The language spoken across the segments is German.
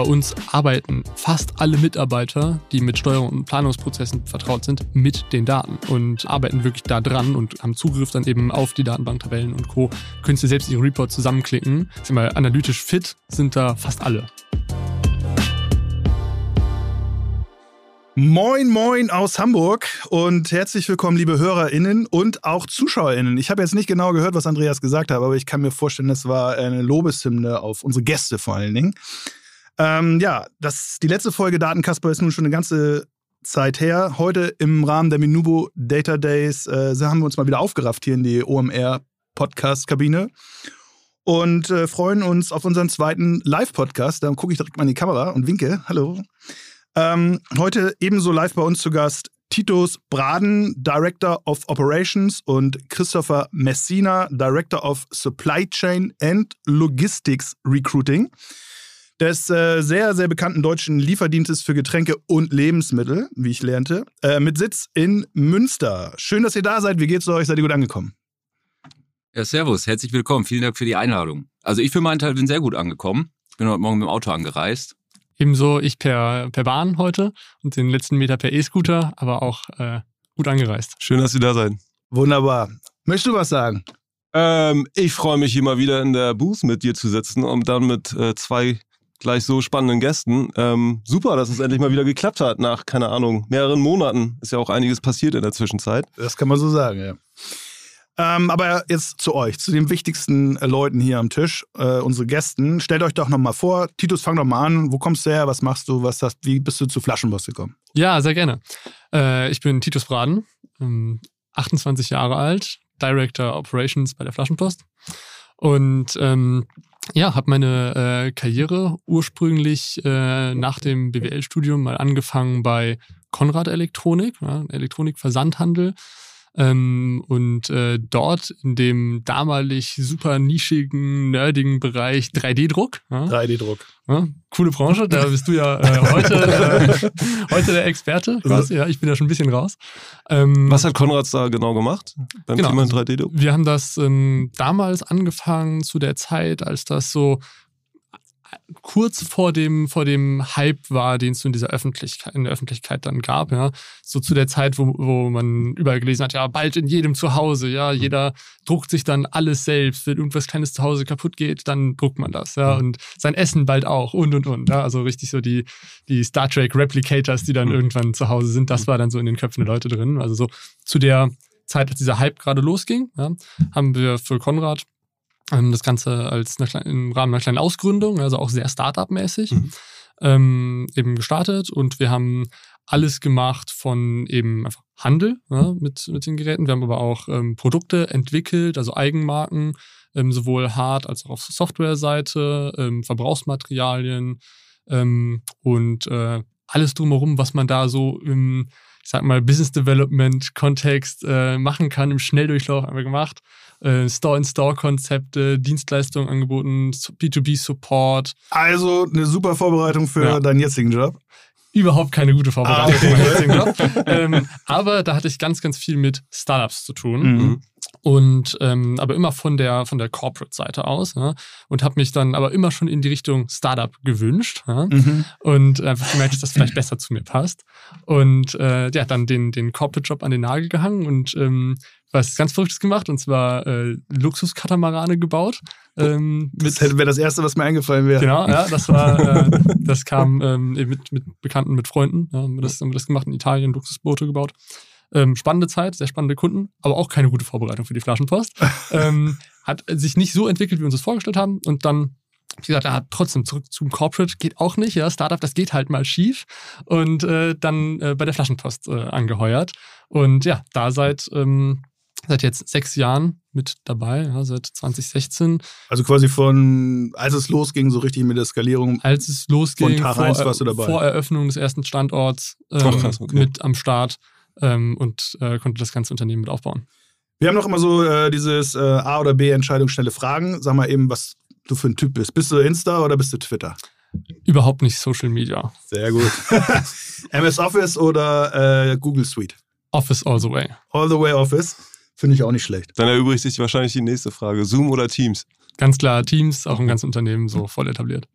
Bei uns arbeiten fast alle Mitarbeiter, die mit Steuerung und Planungsprozessen vertraut sind, mit den Daten und arbeiten wirklich da dran und haben Zugriff dann eben auf die Datenbanktabellen und Co. Können Sie selbst Ihre Report zusammenklicken. Sind mal analytisch fit, sind da fast alle. Moin, moin aus Hamburg und herzlich willkommen, liebe HörerInnen und auch ZuschauerInnen. Ich habe jetzt nicht genau gehört, was Andreas gesagt hat, aber ich kann mir vorstellen, das war eine Lobeshymne auf unsere Gäste vor allen Dingen. Ähm, ja, das, die letzte Folge Datenkasper ist nun schon eine ganze Zeit her. Heute im Rahmen der Minubo Data Days äh, haben wir uns mal wieder aufgerafft hier in die OMR Podcast-Kabine und äh, freuen uns auf unseren zweiten Live-Podcast. Da gucke ich direkt mal in die Kamera und winke. Hallo. Ähm, heute ebenso live bei uns zu Gast Titus Braden, Director of Operations und Christopher Messina, Director of Supply Chain and Logistics Recruiting des äh, sehr, sehr bekannten deutschen Lieferdienstes für Getränke und Lebensmittel, wie ich lernte, äh, mit Sitz in Münster. Schön, dass ihr da seid. Wie geht's euch? Seid ihr gut angekommen? Ja, servus. Herzlich willkommen. Vielen Dank für die Einladung. Also ich für meinen Teil bin sehr gut angekommen. Bin heute Morgen mit dem Auto angereist. Ebenso ich per, per Bahn heute und den letzten Meter per E-Scooter, aber auch äh, gut angereist. Schön, dass ihr da seid. Wunderbar. Möchtest du was sagen? Ähm, ich freue mich hier mal wieder in der Booth mit dir zu sitzen, um dann mit äh, zwei gleich so spannenden Gästen. Ähm, super, dass es endlich mal wieder geklappt hat nach, keine Ahnung, mehreren Monaten. Ist ja auch einiges passiert in der Zwischenzeit. Das kann man so sagen, ja. Ähm, aber jetzt zu euch, zu den wichtigsten äh, Leuten hier am Tisch, äh, unsere Gästen. Stellt euch doch nochmal vor. Titus, fang doch mal an. Wo kommst du her? Was machst du? Was hast, wie bist du zu Flaschenboss gekommen? Ja, sehr gerne. Äh, ich bin Titus Braden, 28 ähm, Jahre alt, Director Operations bei der Flaschenpost. Und ähm, ja, habe meine äh, Karriere ursprünglich äh, nach dem BWL-Studium mal angefangen bei Konrad Elektronik, ja, Elektronikversandhandel. Ähm, und äh, dort in dem damalig super nischigen, nerdigen Bereich 3D-Druck. Ja, 3D-Druck. Ja, coole Branche, da bist du ja äh, heute, äh, heute der Experte. Quasi. Ja, ich bin ja schon ein bisschen raus. Ähm, Was hat Konrad da genau gemacht beim genau, Thema 3D-Druck? Wir haben das ähm, damals angefangen zu der Zeit, als das so kurz vor dem, vor dem Hype war, den es in dieser Öffentlichkeit, in der Öffentlichkeit dann gab, ja. So zu der Zeit, wo, wo man überall gelesen hat, ja, bald in jedem Zuhause, ja, mhm. jeder druckt sich dann alles selbst. Wenn irgendwas kleines zu Hause kaputt geht, dann druckt man das, ja. Mhm. Und sein Essen bald auch und und und. Ja. Also richtig so die, die Star Trek Replicators, die dann mhm. irgendwann zu Hause sind, das war dann so in den Köpfen der Leute drin. Also so zu der Zeit, als dieser Hype gerade losging, ja, haben wir für Konrad das Ganze als eine, im Rahmen einer kleinen Ausgründung, also auch sehr Startup-mäßig, mhm. ähm, eben gestartet und wir haben alles gemacht von eben einfach Handel ja, mit, mit den Geräten. Wir haben aber auch ähm, Produkte entwickelt, also Eigenmarken, ähm, sowohl Hard- als auch auf Software-Seite, ähm, Verbrauchsmaterialien ähm, und äh, alles drumherum, was man da so im, ich sag mal, Business Development Kontext äh, machen kann, im Schnelldurchlauf haben wir gemacht äh, Store-in-Store-Konzepte, Dienstleistungen angeboten, B2B-Support. Also eine super Vorbereitung für ja. deinen jetzigen Job. Überhaupt keine gute Vorbereitung ah, okay. für meinen jetzigen Job. ähm, aber da hatte ich ganz, ganz viel mit Startups zu tun. Mhm. Und ähm, aber immer von der von der Corporate-Seite aus ja, und habe mich dann aber immer schon in die Richtung Startup gewünscht ja, mhm. und einfach gemerkt, dass das vielleicht besser zu mir passt und äh, ja dann den den Corporate-Job an den Nagel gehangen und ähm, was ganz Verrücktes gemacht und zwar äh, Luxuskatamarane gebaut. Ähm, das wäre das Erste, was mir eingefallen wäre. Genau, ja, das war, äh, das kam ähm, mit, mit Bekannten, mit Freunden. Ja, haben, wir das, haben wir das gemacht in Italien, Luxusboote gebaut. Ähm, spannende Zeit, sehr spannende Kunden, aber auch keine gute Vorbereitung für die Flaschenpost. ähm, hat sich nicht so entwickelt, wie wir uns das vorgestellt haben und dann wie gesagt, hat trotzdem zurück zum Corporate geht auch nicht, ja, Startup, das geht halt mal schief und äh, dann äh, bei der Flaschenpost äh, angeheuert und ja, da seit ähm, seit jetzt sechs Jahren mit dabei, ja, seit 2016. Also quasi von, als es losging, so richtig mit der Skalierung. Als es losging, von Tag vor, 1 warst du dabei. vor Eröffnung des ersten Standorts ähm, okay. mit am Start. Ähm, und äh, konnte das ganze Unternehmen mit aufbauen. Wir haben noch immer so äh, dieses äh, A- oder B-Entscheidung, schnelle Fragen. Sag mal eben, was du für ein Typ bist. Bist du Insta oder bist du Twitter? Überhaupt nicht Social Media. Sehr gut. MS Office oder äh, Google Suite? Office all the way. All the way Office. Finde ich auch nicht schlecht. Dann erübrigt sich wahrscheinlich die nächste Frage. Zoom oder Teams? Ganz klar, Teams, auch im ganzen Unternehmen so voll etabliert.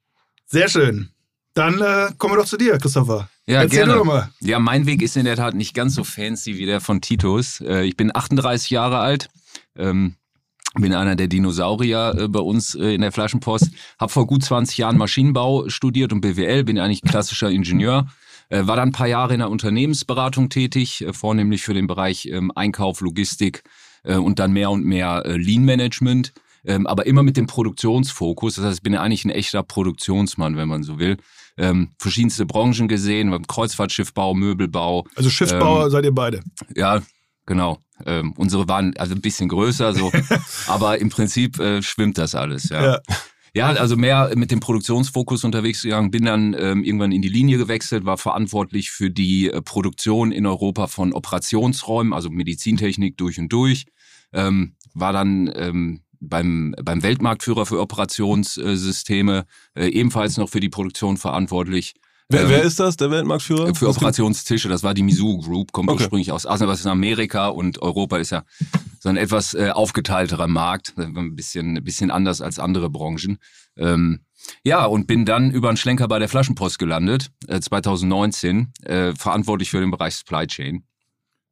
Sehr schön. Dann äh, kommen wir doch zu dir, Christopher. Ja, Erzähl gerne. doch mal. Ja, mein Weg ist in der Tat nicht ganz so fancy wie der von Titus. Äh, Ich bin 38 Jahre alt, ähm, bin einer der Dinosaurier äh, bei uns äh, in der Flaschenpost, habe vor gut 20 Jahren Maschinenbau studiert und BWL, bin eigentlich klassischer Ingenieur. Äh, War dann ein paar Jahre in der Unternehmensberatung tätig, äh, vornehmlich für den Bereich ähm, Einkauf, Logistik äh, und dann mehr und mehr äh, Lean Management, ähm, aber immer mit dem Produktionsfokus. Das heißt, ich bin eigentlich ein echter Produktionsmann, wenn man so will. Ähm, verschiedenste Branchen gesehen, beim Kreuzfahrtschiffbau, Möbelbau. Also Schiffbauer Ähm, seid ihr beide. Ja, genau. Ähm, unsere waren also ein bisschen größer, so, aber im Prinzip äh, schwimmt das alles. Ja. Ja. Ja, also mehr mit dem Produktionsfokus unterwegs gegangen, bin dann ähm, irgendwann in die Linie gewechselt, war verantwortlich für die äh, Produktion in Europa von Operationsräumen, also Medizintechnik durch und durch. Ähm, war dann ähm, beim, beim Weltmarktführer für Operationssysteme äh, ebenfalls noch für die Produktion verantwortlich. Wer, Ähm, wer ist das, der Weltmarktführer? für Operationstische, das war die Mizuho Group, kommt Okay. ursprünglich aus Asien, was in Amerika und Europa ist ja so ein etwas äh, aufgeteilterer Markt, ein bisschen, ein bisschen anders als andere Branchen. Ähm, ja, und bin dann über einen Schlenker bei der Flaschenpost gelandet, äh, 2019, äh, verantwortlich für den Bereich Supply Chain.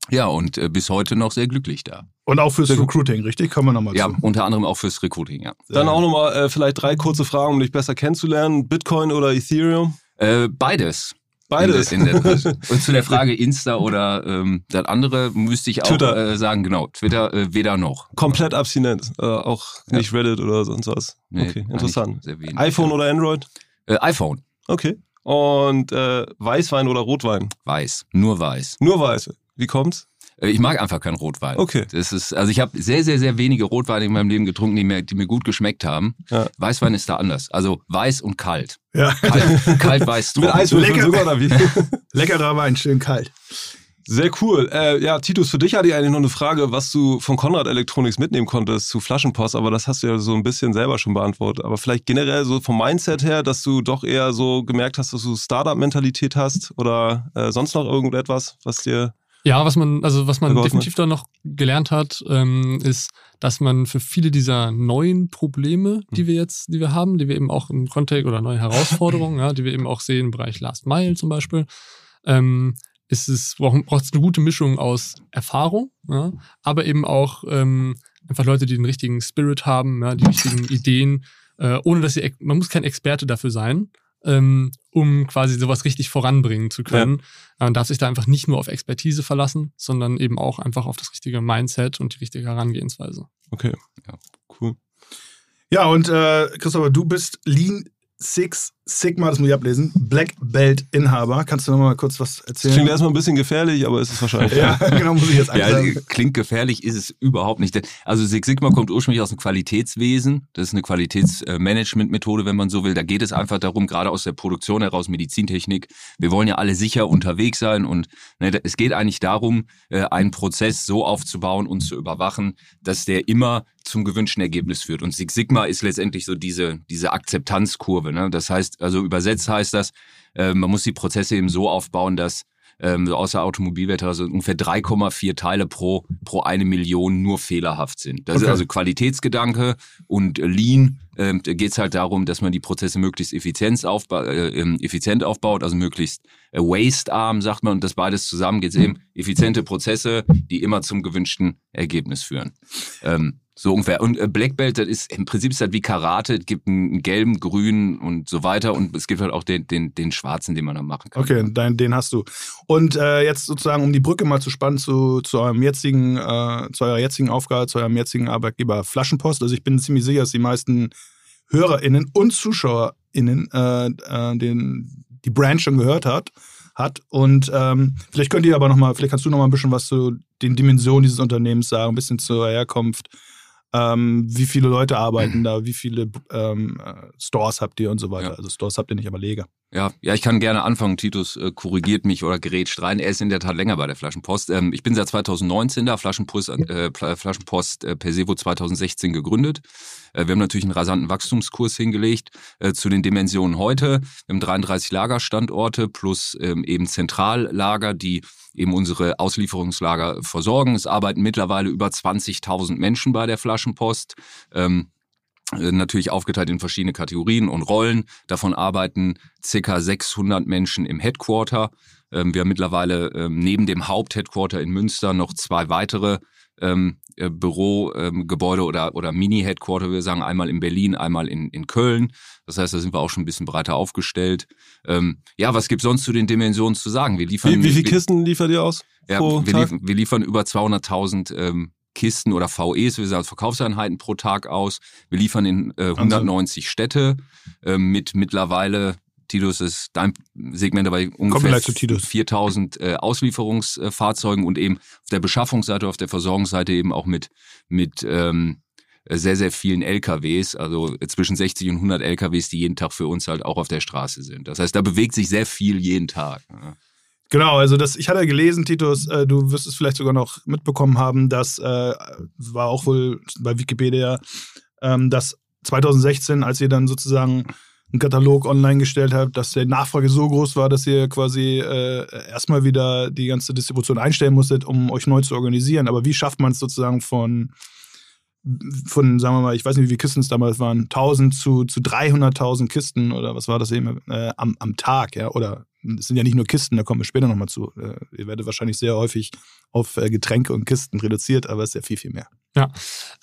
Ja, und äh, bis heute noch sehr glücklich da. Und auch fürs. Recruiting, richtig? Kommen wir nochmal Ja, zu. unter anderem auch fürs Recruiting, ja. Dann auch nochmal äh, vielleicht drei kurze Fragen, um dich besser kennenzulernen. Bitcoin oder Ethereum? Äh, beides. Beides. In der, in der, und zu der Frage Insta oder ähm, das andere müsste ich auch Twitter. Äh, sagen, genau, Twitter äh, weder noch. Komplett abstinent. Äh, auch Ja. nicht Reddit oder sonst was. Nee, okay, interessant. Sehr wenig. iPhone oder Android? Äh, iPhone. Okay. Und äh, Weißwein oder Rotwein? Weiß. Nur weiß. Nur weiß. Wie kommt's? Äh, ich mag einfach keinen Rotwein. Okay. Das ist, also ich habe sehr, sehr, sehr wenige Rotweine in meinem Leben getrunken, die mir, die mir gut geschmeckt haben. Ja. Weißwein ist da anders. Also weiß und kalt. Ja. Kalt, kalt weiß Mit. Eiswürfeln Lecker. sogar oder wie? Leckerer Wein, schön kalt. Sehr cool. Äh, ja, Titus, für dich hatte ich eigentlich noch eine Frage, was du von Konrad Electronics mitnehmen konntest zu Flaschenpost, aber das hast du ja so ein bisschen selber schon beantwortet. Aber vielleicht generell so vom Mindset her, dass du doch eher so gemerkt hast, dass du Startup-Mentalität hast oder äh, sonst noch irgendetwas, was dir. Ja, was man, also was man definitiv da noch gelernt hat, ähm, ist, dass man für viele dieser neuen Probleme, die wir jetzt, die wir haben, die wir eben auch im Kontext oder neue Herausforderungen, ja, die wir eben auch sehen im Bereich Last Mile zum Beispiel, ähm, ist es braucht es eine gute Mischung aus Erfahrung, ja, aber eben auch ähm, einfach Leute, die den richtigen Spirit haben, ja, die richtigen Ideen, äh, ohne dass sie, man muss kein Experte dafür sein, ähm, um quasi sowas richtig voranbringen zu können. Man darf sich da einfach nicht nur auf Expertise verlassen, sondern eben auch einfach auf das richtige Mindset und die richtige Herangehensweise. Okay. Ja. Cool. Ja, und äh, Christopher, du bist Lean Six Sigma, das muss ich ablesen, Black Belt Inhaber. Kannst du noch mal kurz was Das klingt erzählen? erstmal ein bisschen gefährlich, aber ist es wahrscheinlich. Ja, genau, muss ich jetzt Ja, sagen. klingt gefährlich, ist es überhaupt nicht. Also Six Sigma kommt ursprünglich aus dem Qualitätswesen. Das ist eine Qualitätsmanagementmethode, wenn man so will. Da geht es einfach darum, gerade aus der Produktion heraus, Medizintechnik. Wir wollen ja alle sicher unterwegs sein und ne, es geht eigentlich darum, äh, einen Prozess so aufzubauen und zu überwachen, dass der immer zum gewünschten Ergebnis führt. Und Six Sigma ist letztendlich so diese, diese Akzeptanzkurve. Ne? Das heißt, also übersetzt heißt das, äh, man muss die Prozesse eben so aufbauen, dass ähm, so außer Automobilwert also ungefähr 3,4 Teile pro, pro eine Million nur fehlerhaft sind. Das Okay. ist also Qualitätsgedanke und Lean. Ähm, geht es halt darum, dass man die Prozesse möglichst effizient, aufba äh, ähm, effizient aufbaut, also möglichst äh, waste-arm, sagt man. Und das beides zusammen geht eben effiziente Prozesse, die immer zum gewünschten Ergebnis führen. Ähm, so ungefähr. Und äh, Black Belt, das ist im Prinzip ist das wie Karate. Es gibt einen, gelben, grünen und so weiter. Und es gibt halt auch den, den, den schwarzen, den man dann machen kann. Okay, dein, den hast du. Und äh, jetzt sozusagen, um die Brücke mal zu spannen zu, zu eurem jetzigen, äh, zu eurer jetzigen Aufgabe, zu eurem jetzigen Arbeitgeber Flaschenpost. Also ich bin ziemlich sicher, dass die meisten HörerInnen und ZuschauerInnen äh, äh, den, die Brand schon gehört hat. hat. Und ähm, vielleicht könnt ihr aber noch mal, vielleicht kannst du noch mal ein bisschen was zu den Dimensionen dieses Unternehmens sagen, ein bisschen zur Herkunft. Ähm, wie viele Leute arbeiten da? Wie viele ähm, äh, Stores habt ihr und so weiter? Ja. Also Stores habt ihr nicht, aber Lager. Ja, ja, ich kann gerne anfangen. Titus äh, korrigiert mich oder grätscht rein. Er ist in der Tat länger bei der Flaschenpost. Ähm, ich bin seit 2019 da, Flaschenpost, äh, Flaschenpost äh, Persevo 2016 gegründet. Äh, wir haben natürlich einen rasanten Wachstumskurs hingelegt äh, zu den Dimensionen heute. Wir haben 33 Lagerstandorte plus ähm, eben Zentrallager, die eben unsere Auslieferungslager versorgen. Es arbeiten mittlerweile über 20.000 Menschen bei der Flaschenpost. Ähm, äh, natürlich aufgeteilt in verschiedene Kategorien und Rollen. Davon arbeiten circa 600 Menschen im Headquarter. Ähm, wir haben mittlerweile ähm, neben dem Hauptheadquarter in Münster noch zwei weitere ähm, äh, Bürogebäude oder, oder Mini-Headquarter, wir sagen einmal in Berlin, einmal in, in Köln. Das heißt, da sind wir auch schon ein bisschen breiter aufgestellt. ja, was gibt sonst zu den Dimensionen zu sagen? Wir liefern. Wie, wie viele Kisten liefert ihr aus? Ja, wir, liefern, wir liefern über 200.000 Kisten oder VEs, wir sagen Verkaufseinheiten pro Tag aus. Wir liefern in äh, 190 also. Städte äh, mit mittlerweile, Titus ist dein Segment dabei, ungefähr 4000 äh, Auslieferungsfahrzeugen und eben auf der Beschaffungsseite, auf der Versorgungsseite eben auch mit, mit ähm, sehr, sehr vielen LKWs, also zwischen 60 und 100 LKWs, die jeden Tag für uns halt auch auf der Straße sind. Das heißt, da bewegt sich sehr viel jeden Tag. Ja. Genau, also das, ich hatte gelesen, Titus, äh, du wirst es vielleicht sogar noch mitbekommen haben, dass äh, war auch wohl bei Wikipedia, ähm, dass 2016, als ihr dann sozusagen einen Katalog online gestellt habt, dass der Nachfrage so groß war, dass ihr quasi äh, erstmal wieder die ganze Distribution einstellen musstet, um euch neu zu organisieren. Aber wie schafft man es sozusagen von von, sagen wir mal, ich weiß nicht, wie viele Kisten es damals waren, 1000 zu, zu 300.000 Kisten oder was war das eben äh, am, am Tag, ja, oder es sind ja nicht nur Kisten, da kommen wir später nochmal zu. Äh, ihr werdet wahrscheinlich sehr häufig auf äh, Getränke und Kisten reduziert, aber es ist ja viel, viel mehr. Ja,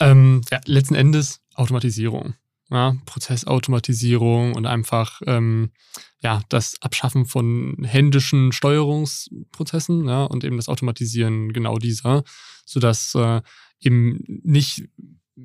ähm, ja letzten Endes Automatisierung. Ja, Prozessautomatisierung und einfach ähm, ja, das Abschaffen von händischen Steuerungsprozessen ja, und eben das Automatisieren genau dieser, sodass äh, eben nicht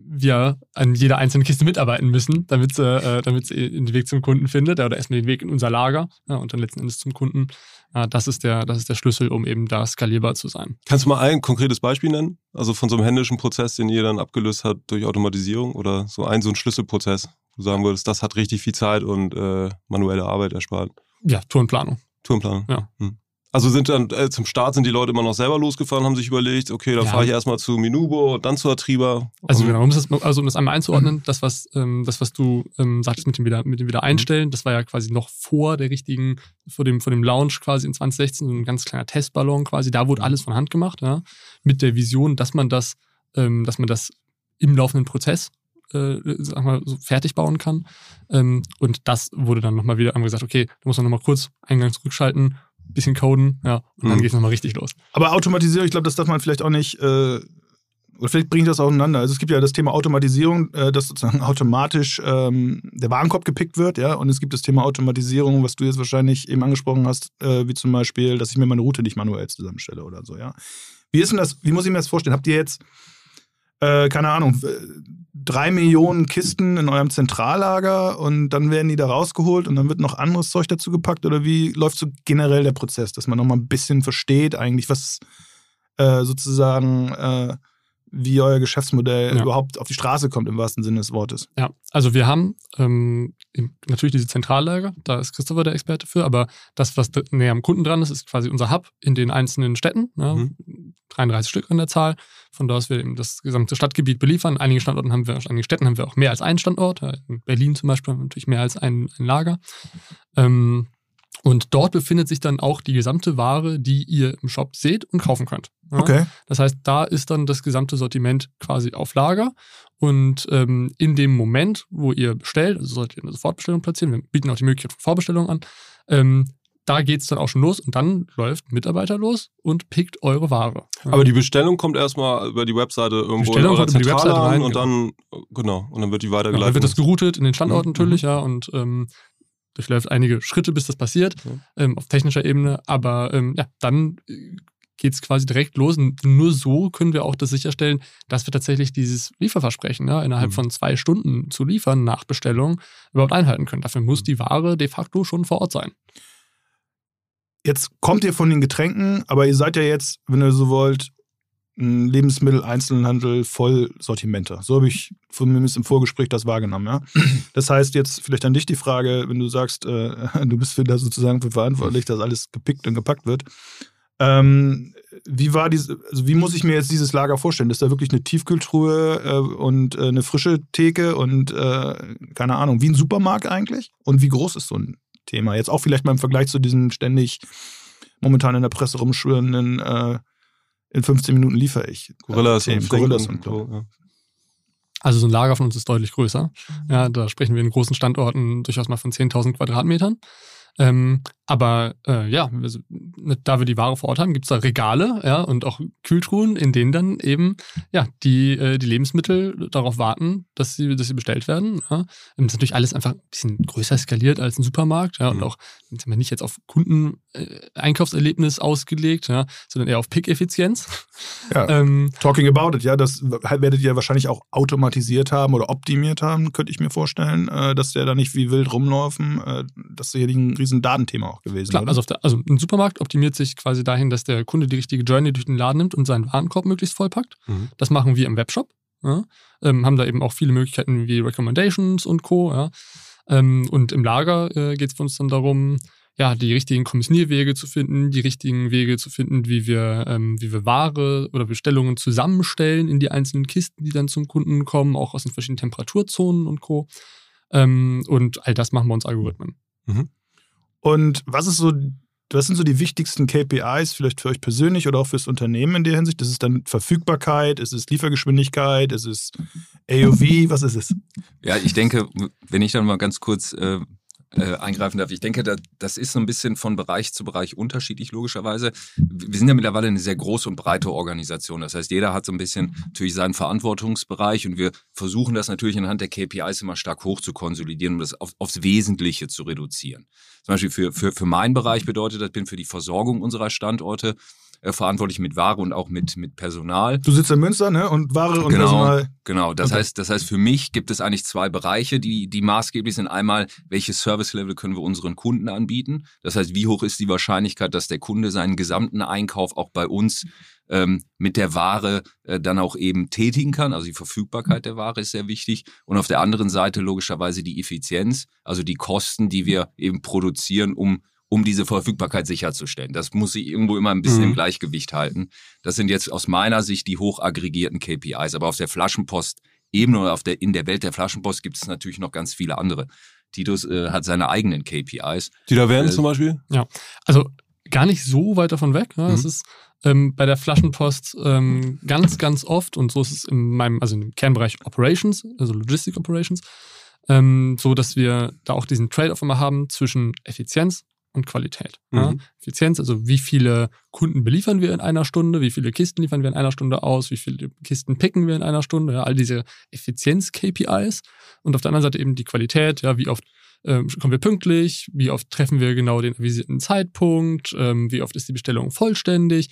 wir an jeder einzelnen Kiste mitarbeiten müssen, damit sie, äh, damit sie den Weg zum Kunden findet oder erstmal den Weg in unser Lager ja, und dann letzten Endes zum Kunden. Ja, das, ist der, das ist der Schlüssel, um eben da skalierbar zu sein. Kannst du mal ein konkretes Beispiel nennen? Also von so einem händischen Prozess, den ihr dann abgelöst habt durch Automatisierung oder so ein so ein Schlüsselprozess, wo du sagen würdest, das hat richtig viel Zeit und äh, manuelle Arbeit erspart? Ja, Tourenplanung. Tourenplanung. Ja. Hm. Also sind dann äh, zum Start sind die Leute immer noch selber losgefahren, haben sich überlegt, okay, dann ja. fahre ich erstmal zu Minubo, dann zu Atriba. Also genau, um das, also um das einmal einzuordnen, mhm. das was ähm, das was du ähm, sagtest mit dem wieder mit dem wieder einstellen, mhm. das war ja quasi noch vor der richtigen vor dem vor dem Launch quasi in 2016 so ein ganz kleiner Testballon quasi, da wurde mhm. alles von Hand gemacht, ja, mit der Vision, dass man das ähm, dass man das im laufenden Prozess äh, sag mal, so fertig bauen kann. Ähm, und das wurde dann nochmal wieder, haben wir gesagt, okay, da muss man nochmal kurz Eingang zurückschalten, bisschen coden, ja, und dann mhm. geht es nochmal richtig los. Aber Automatisierung, ich glaube, das darf man vielleicht auch nicht, äh, oder vielleicht bringe ich das auseinander. Also es gibt ja das Thema Automatisierung, äh, dass sozusagen automatisch ähm, der Warenkorb gepickt wird, ja, und es gibt das Thema Automatisierung, was du jetzt wahrscheinlich eben angesprochen hast, äh, wie zum Beispiel, dass ich mir meine Route nicht manuell zusammenstelle oder so, ja. Wie ist denn das, wie muss ich mir das vorstellen? Habt ihr jetzt äh, keine Ahnung, drei Millionen Kisten in eurem Zentrallager und dann werden die da rausgeholt und dann wird noch anderes Zeug dazu gepackt? Oder wie läuft so generell der Prozess, dass man nochmal ein bisschen versteht eigentlich, was äh, sozusagen äh, wie euer Geschäftsmodell ja. überhaupt auf die Straße kommt, im wahrsten Sinne des Wortes. Ja, also wir haben ähm, natürlich diese Zentrallager, da ist Christopher der Experte für, aber das, was näher am Kunden dran ist, ist quasi unser Hub in den einzelnen Städten, ja, mhm. 33 Stück in der Zahl, von da aus wir eben das gesamte Stadtgebiet beliefern. Einige Standorten haben wir, einigen Städten haben wir auch mehr als einen Standort, in Berlin zum Beispiel haben wir natürlich mehr als ein, ein Lager. Ähm, und dort befindet sich dann auch die gesamte Ware, die ihr im Shop seht und kaufen könnt. Ja? Okay. Das heißt, da ist dann das gesamte Sortiment quasi auf Lager. Und ähm, in dem Moment, wo ihr bestellt, also solltet ihr eine Sofortbestellung platzieren, wir bieten auch die Möglichkeit von Vorbestellungen an, ähm, da geht es dann auch schon los und dann läuft Mitarbeiter los und pickt eure Ware. Ja. Aber die Bestellung kommt erstmal über die Webseite irgendwo Bestellung in eurer kommt über die Webseite rein, und genau. dann genau und dann wird die weitergeleitet. Ja, dann wird das geroutet in den Standort mhm. natürlich, ja und ähm, durchläuft einige Schritte, bis das passiert, ja. ähm, auf technischer Ebene. Aber ähm, ja, dann äh, geht es quasi direkt los. Und nur so können wir auch das sicherstellen, dass wir tatsächlich dieses Lieferversprechen ja, innerhalb mhm. von zwei Stunden zu liefern nach Bestellung überhaupt einhalten können. Dafür muss mhm. die Ware de facto schon vor Ort sein. Jetzt kommt ihr von den Getränken, aber ihr seid ja jetzt, wenn ihr so wollt, Lebensmittel-Einzelhandel Vollsortimenter. So habe ich zumindest im Vorgespräch das wahrgenommen. Ja? Das heißt jetzt vielleicht an dich die Frage, wenn du sagst, äh, du bist für da sozusagen für verantwortlich, dass alles gepickt und gepackt wird. Ähm, wie war diese, also wie muss ich mir jetzt dieses Lager vorstellen? Ist da wirklich eine Tiefkühltruhe äh, und äh, eine frische Theke und äh, keine Ahnung, wie ein Supermarkt eigentlich? Und wie groß ist so ein Thema? Jetzt auch vielleicht mal im Vergleich zu diesem ständig momentan in der Presse rumschwirrenden äh, in 15 Minuten liefere ich. Gorillas, und, Gorillas und. Ja. Also so ein Lager von uns ist deutlich größer. Ja, da sprechen wir in großen Standorten durchaus mal von 10.000 Quadratmetern. Ähm, aber äh, ja, also, da wir die Ware vor Ort haben, gibt es da Regale ja, und auch Kühltruhen, in denen dann eben ja, die, äh, die Lebensmittel darauf warten, dass sie, dass sie bestellt werden. Ja. Das ist natürlich alles einfach ein bisschen größer skaliert als ein Supermarkt ja, und mhm. auch sind wir nicht jetzt auf Kunden-Einkaufserlebnis äh, ausgelegt, ja, sondern eher auf Pick-Effizienz. Ja, ähm, talking about it, ja, das werdet ihr wahrscheinlich auch automatisiert haben oder optimiert haben, könnte ich mir vorstellen, äh, dass der da nicht wie wild rumlaufen, äh, dass hier ein riesen Datenthema auch gewesen. Klar, also, der, also, ein Supermarkt optimiert sich quasi dahin, dass der Kunde die richtige Journey durch den Laden nimmt und seinen Warenkorb möglichst vollpackt. Mhm. Das machen wir im Webshop. Ja. Ähm, haben da eben auch viele Möglichkeiten wie Recommendations und Co. Ja. Ähm, und im Lager äh, geht es für uns dann darum, ja, die richtigen Kommissionierwege zu finden, die richtigen Wege zu finden, wie wir, ähm, wie wir Ware oder Bestellungen zusammenstellen in die einzelnen Kisten, die dann zum Kunden kommen, auch aus den verschiedenen Temperaturzonen und Co. Ähm, und all das machen wir uns Algorithmen. Mhm. Und was ist so, was sind so die wichtigsten KPIs, vielleicht für euch persönlich oder auch fürs Unternehmen in der Hinsicht? Ist es dann Verfügbarkeit? Ist es Liefergeschwindigkeit? Ist es AOV? Was ist es? Ja, ich denke, wenn ich dann mal ganz kurz äh, äh, eingreifen darf. Ich denke, da, das ist so ein bisschen von Bereich zu Bereich unterschiedlich, logischerweise. Wir sind ja mittlerweile eine sehr große und breite Organisation. Das heißt, jeder hat so ein bisschen natürlich seinen Verantwortungsbereich und wir versuchen das natürlich anhand der KPIs immer stark hoch zu konsolidieren, um das auf, aufs Wesentliche zu reduzieren. Zum Beispiel für, für, für meinen Bereich bedeutet das, bin für die Versorgung unserer Standorte äh, verantwortlich mit Ware und auch mit, mit Personal. Du sitzt in Münster, ne? Und Ware und genau, Personal. Genau, das okay. heißt, das heißt, für mich gibt es eigentlich zwei Bereiche, die, die maßgeblich sind. Einmal, welches Service-Level können wir unseren Kunden anbieten? Das heißt, wie hoch ist die Wahrscheinlichkeit, dass der Kunde seinen gesamten Einkauf auch bei uns ähm, mit der Ware äh, dann auch eben tätigen kann. Also die Verfügbarkeit der Ware ist sehr wichtig. Und auf der anderen Seite logischerweise die Effizienz, also die Kosten, die wir eben produzieren, um um diese Verfügbarkeit sicherzustellen. Das muss sich irgendwo immer ein bisschen mhm. im Gleichgewicht halten. Das sind jetzt aus meiner Sicht die hoch aggregierten KPIs. Aber auf der Flaschenpost-Ebene oder auf der, in der Welt der Flaschenpost gibt es natürlich noch ganz viele andere. Titus äh, hat seine eigenen KPIs. Die da wären äh, zum Beispiel? Ja, also gar nicht so weit davon weg. Ne? Mhm. Das ist ähm, bei der Flaschenpost ähm, ganz, ganz oft, und so ist es in meinem, also im Kernbereich Operations, also Logistic Operations, ähm, so dass wir da auch diesen Trade-off immer haben zwischen Effizienz und Qualität. Mhm. Ja. Effizienz, also wie viele Kunden beliefern wir in einer Stunde, wie viele Kisten liefern wir in einer Stunde aus, wie viele Kisten picken wir in einer Stunde, ja, all diese Effizienz-KPIs. Und auf der anderen Seite eben die Qualität, ja, wie oft ähm, kommen wir pünktlich, wie oft treffen wir genau den avisierten Zeitpunkt, ähm, wie oft ist die Bestellung vollständig,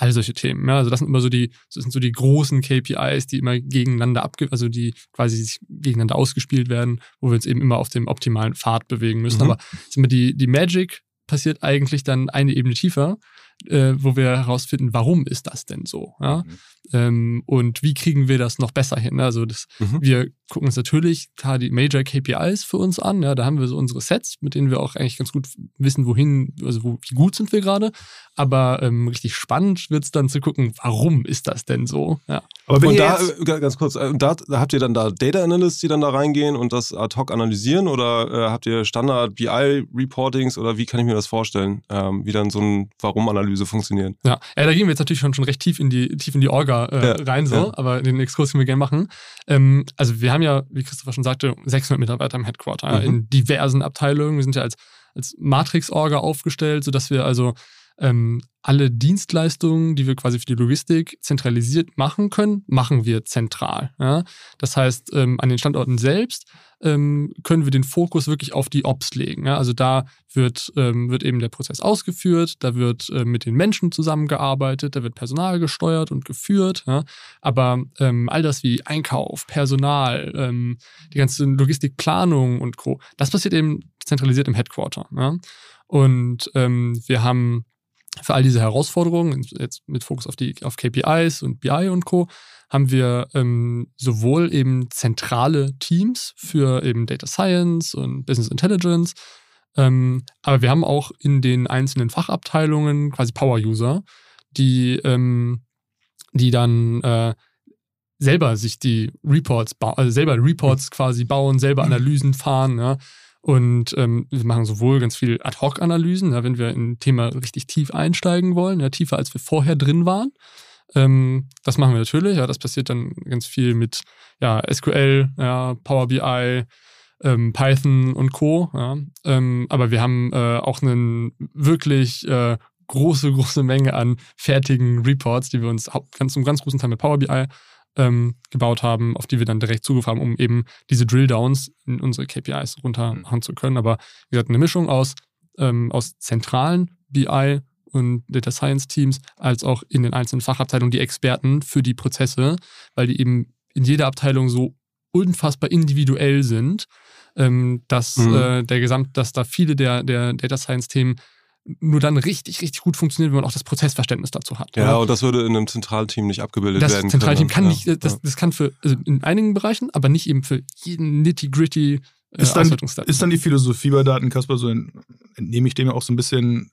all solche Themen. Ja, also das sind immer so die, das sind so die großen KPIs, die immer gegeneinander abge, also die quasi sich gegeneinander ausgespielt werden, wo wir uns eben immer auf dem optimalen Pfad bewegen müssen. Mhm. Aber die, die Magic passiert eigentlich dann eine Ebene tiefer äh, wo wir herausfinden, warum ist das denn so? Ja? Mhm. Ähm, und wie kriegen wir das noch besser hin? Also das, mhm. wir gucken uns natürlich klar die Major KPIs für uns an. Ja, da haben wir so unsere Sets, mit denen wir auch eigentlich ganz gut wissen, wohin, also wo, wie gut sind wir gerade. Aber ähm, richtig spannend wird es dann zu gucken, warum ist das denn so? Ja. Aber wenn und da, äh, ganz kurz, äh, da, da, habt ihr dann da Data Analysts, die dann da reingehen und das ad hoc analysieren oder äh, habt ihr Standard BI-Reportings oder wie kann ich mir das vorstellen, ähm, wie dann so ein Warum-Analyse funktionieren. Ja. ja, da gehen wir jetzt natürlich schon, schon recht tief in die, tief in die Orga äh, ja, rein, so, ja. aber den Exkurs können wir gerne machen. Ähm, also wir haben ja, wie Christopher schon sagte, 600 Mitarbeiter im Headquarter mhm. in diversen Abteilungen. Wir sind ja als, als Matrix-Orga aufgestellt, sodass wir also ähm, alle Dienstleistungen, die wir quasi für die Logistik zentralisiert machen können, machen wir zentral. Ja? Das heißt, ähm, an den Standorten selbst ähm, können wir den Fokus wirklich auf die Ops legen. Ja? Also da wird, ähm, wird eben der Prozess ausgeführt, da wird äh, mit den Menschen zusammengearbeitet, da wird Personal gesteuert und geführt. Ja? Aber ähm, all das wie Einkauf, Personal, ähm, die ganze Logistikplanung und Co., das passiert eben zentralisiert im Headquarter. Und ähm, wir haben für all diese Herausforderungen, jetzt mit Fokus auf die auf KPIs und BI und Co., haben wir ähm, sowohl eben zentrale Teams für eben Data Science und Business Intelligence, ähm, aber wir haben auch in den einzelnen Fachabteilungen quasi Power-User, die, ähm, die dann äh, selber sich die Reports, also selber Reports quasi bauen, selber Analysen fahren, ja. Und ähm, wir machen sowohl ganz viel Ad-Hoc-Analysen, ja, wenn wir in ein Thema richtig tief einsteigen wollen, ja, tiefer als wir vorher drin waren. Ähm, das machen wir natürlich, ja, das passiert dann ganz viel mit ja, SQL, ja, Power BI, ähm, Python und Co. Ja. Ähm, aber wir haben äh, auch einen wirklich äh, große, große Menge an fertigen Reports, die wir uns zum ganz großen Teil mit Power BI ähm, gebaut haben, auf die wir dann direkt Zugriff haben, um eben diese Drill-Downs in unsere KPIs runtermachen zu können. Aber wie gesagt, eine Mischung aus, ähm, aus zentralen BI und Data Science Teams, als auch in den einzelnen Fachabteilungen die Experten für die Prozesse, weil die eben in jeder Abteilung so unfassbar individuell sind, ähm, dass mhm. äh, der Gesamt, dass da viele der, der Data Science Themen nur dann richtig, richtig gut funktioniert, wenn man auch das Prozessverständnis dazu hat. Ja, oder? und das würde in einem Zentralteam nicht abgebildet das werden. Das Zentralteam kann ja. nicht, das, das kann für, also in einigen Bereichen, aber nicht eben für jeden nitty-gritty äh, ist, dann, ist dann die Philosophie bei Daten, Kasper, so entnehme ich dem ja auch so ein bisschen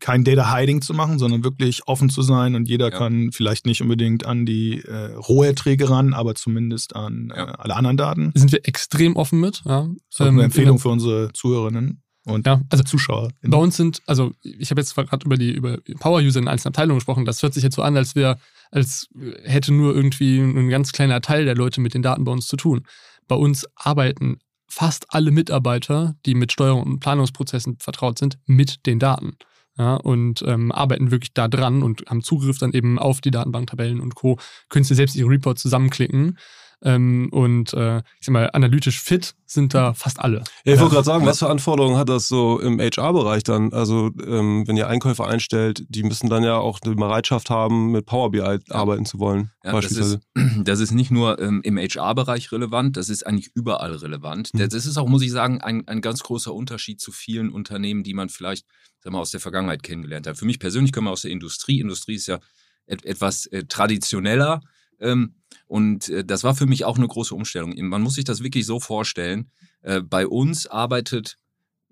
kein Data Hiding zu machen, sondern wirklich offen zu sein und jeder ja. kann vielleicht nicht unbedingt an die äh, Roherträge ran, aber zumindest an äh, alle anderen Daten. Sind wir extrem offen mit. Ja. Das ist ähm, eine Empfehlung für unsere Zuhörerinnen und ja, also Zuschauer. Bei uns sind, also ich habe jetzt gerade über die über Power-User in einzelnen Abteilungen gesprochen. Das hört sich jetzt so an, als wäre, als hätte nur irgendwie ein ganz kleiner Teil der Leute mit den Daten bei uns zu tun. Bei uns arbeiten fast alle Mitarbeiter, die mit Steuerung und Planungsprozessen vertraut sind, mit den Daten. Ja, und ähm, arbeiten wirklich da dran und haben Zugriff dann eben auf die Datenbanktabellen und Co. Können sie selbst ihre Reports zusammenklicken ähm, und äh, ich sag mal, analytisch fit sind da fast alle. Ja, ich wollte gerade sagen, was für Anforderungen hat das so im HR-Bereich dann? Also, ähm, wenn ihr Einkäufer einstellt, die müssen dann ja auch die Bereitschaft haben, mit Power BI arbeiten zu wollen. Ja, beispielsweise. Das ist, das ist nicht nur ähm, im HR-Bereich relevant, das ist eigentlich überall relevant. Mhm. Das ist auch, muss ich sagen, ein, ein ganz großer Unterschied zu vielen Unternehmen, die man vielleicht sag mal, aus der Vergangenheit kennengelernt hat. Für mich persönlich komme ich aus der Industrie. Industrie ist ja et etwas äh, traditioneller. Ähm, und äh, das war für mich auch eine große Umstellung. Man muss sich das wirklich so vorstellen. Äh, bei uns arbeitet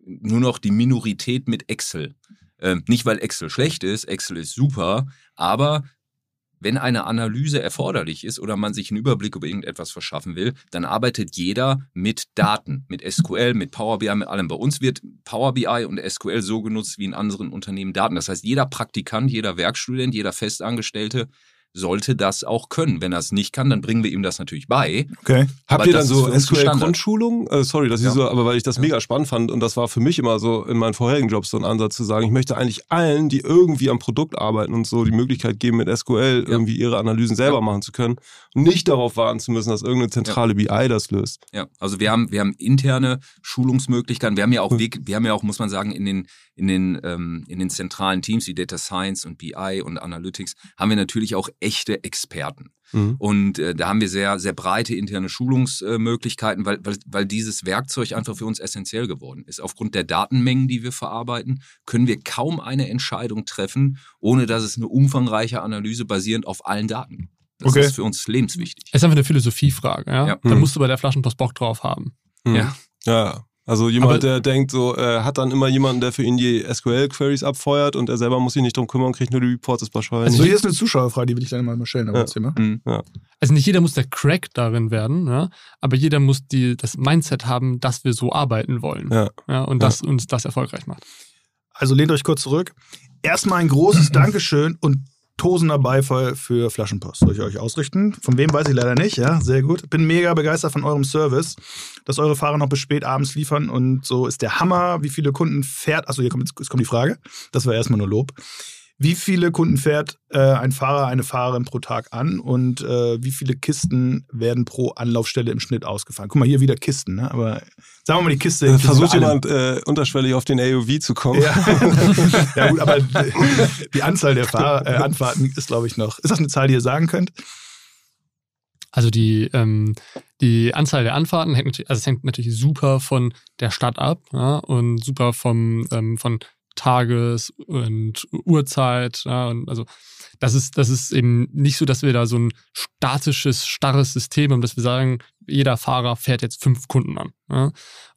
nur noch die Minorität mit Excel. Äh, nicht, weil Excel schlecht ist, Excel ist super, aber wenn eine Analyse erforderlich ist oder man sich einen Überblick über irgendetwas verschaffen will, dann arbeitet jeder mit Daten, mit SQL, mit Power BI, mit allem. Bei uns wird Power BI und SQL so genutzt wie in anderen Unternehmen Daten. Das heißt, jeder Praktikant, jeder Werkstudent, jeder Festangestellte sollte das auch können. Wenn er es nicht kann, dann bringen wir ihm das natürlich bei. Okay. Habt ihr dann so SQL-Grundschulung? Äh, sorry, dass ja. ich so, aber weil ich das ja. mega spannend fand und das war für mich immer so in meinen vorherigen Jobs so ein Ansatz zu sagen, ich möchte eigentlich allen, die irgendwie am Produkt arbeiten und so die Möglichkeit geben, mit SQL ja. irgendwie ihre Analysen selber machen zu können und nicht darauf warten zu müssen, dass irgendeine zentrale BI das löst. Ja, also wir haben, wir haben interne Schulungsmöglichkeiten. Wir haben ja auch, Weg, wir haben ja auch, muss man sagen, in den, in den, ähm, in den zentralen Teams wie Data Science und BI und Analytics haben wir natürlich auch echte Experten. Mhm. Und äh, da haben wir sehr, sehr breite interne Schulungsmöglichkeiten, weil, weil, weil dieses Werkzeug einfach für uns essentiell geworden ist. Aufgrund der Datenmengen, die wir verarbeiten, können wir kaum eine Entscheidung treffen, ohne dass es eine umfangreiche Analyse basierend auf allen Daten gibt. Das okay. ist für uns lebenswichtig. Es ist einfach eine Philosophiefrage. Ja? ja. Da mhm. musst du bei der Flaschenpost Bock drauf haben. Mhm. Ja. Ja, also jemand, Aber, der denkt, so äh, hat dann immer jemanden, der für ihn die SQL-Queries abfeuert und er selber muss sich nicht drum kümmern und kriegt nur die Reports, ist wahrscheinlich. Also hier ist eine Zuschauerfrage, die will ich dann mal stellen, aber ja. das Thema. Mhm. Ja. Also nicht jeder muss der Crack darin werden, ja? aber jeder muss die, das Mindset haben, dass wir so arbeiten wollen. Ja. Ja, und das uns das erfolgreich macht. Also lehnt euch kurz zurück. Erstmal ein großes Dankeschön und tosender Beifall für Flaschenpost. Soll ich euch ausrichten? Von wem weiß ich leider nicht, ja, sehr gut. Bin mega begeistert von eurem Service, dass eure Fahrer noch bis spät abends liefern und so ist der Hammer, wie viele Kunden fährt. Achso, hier kommt, jetzt kommt die Frage. Das war erstmal nur Lob. Wie viele Kunden fährt äh, ein Fahrer, eine Fahrerin pro Tag an und äh, wie viele Kisten werden pro Anlaufstelle im Schnitt ausgefahren? Guck mal, hier wieder Kisten, ne? aber sagen wir mal die Kiste. Äh, versucht jemand äh, unterschwellig auf den AOV zu kommen. Ja, ja gut, aber die Anzahl der Fahr äh, Anfahrten ist, glaube ich, noch. Ist das eine Zahl, die ihr sagen könnt? Also die, ähm, die Anzahl der Anfahrten hängt natürlich, also es hängt natürlich super von der Stadt ab ja, und super vom, ähm, von Tages und Uhrzeit. Ja, und also das ist, das ist eben nicht so, dass wir da so ein statisches, starres System haben, dass wir sagen, jeder Fahrer fährt jetzt fünf Kunden an. Ja?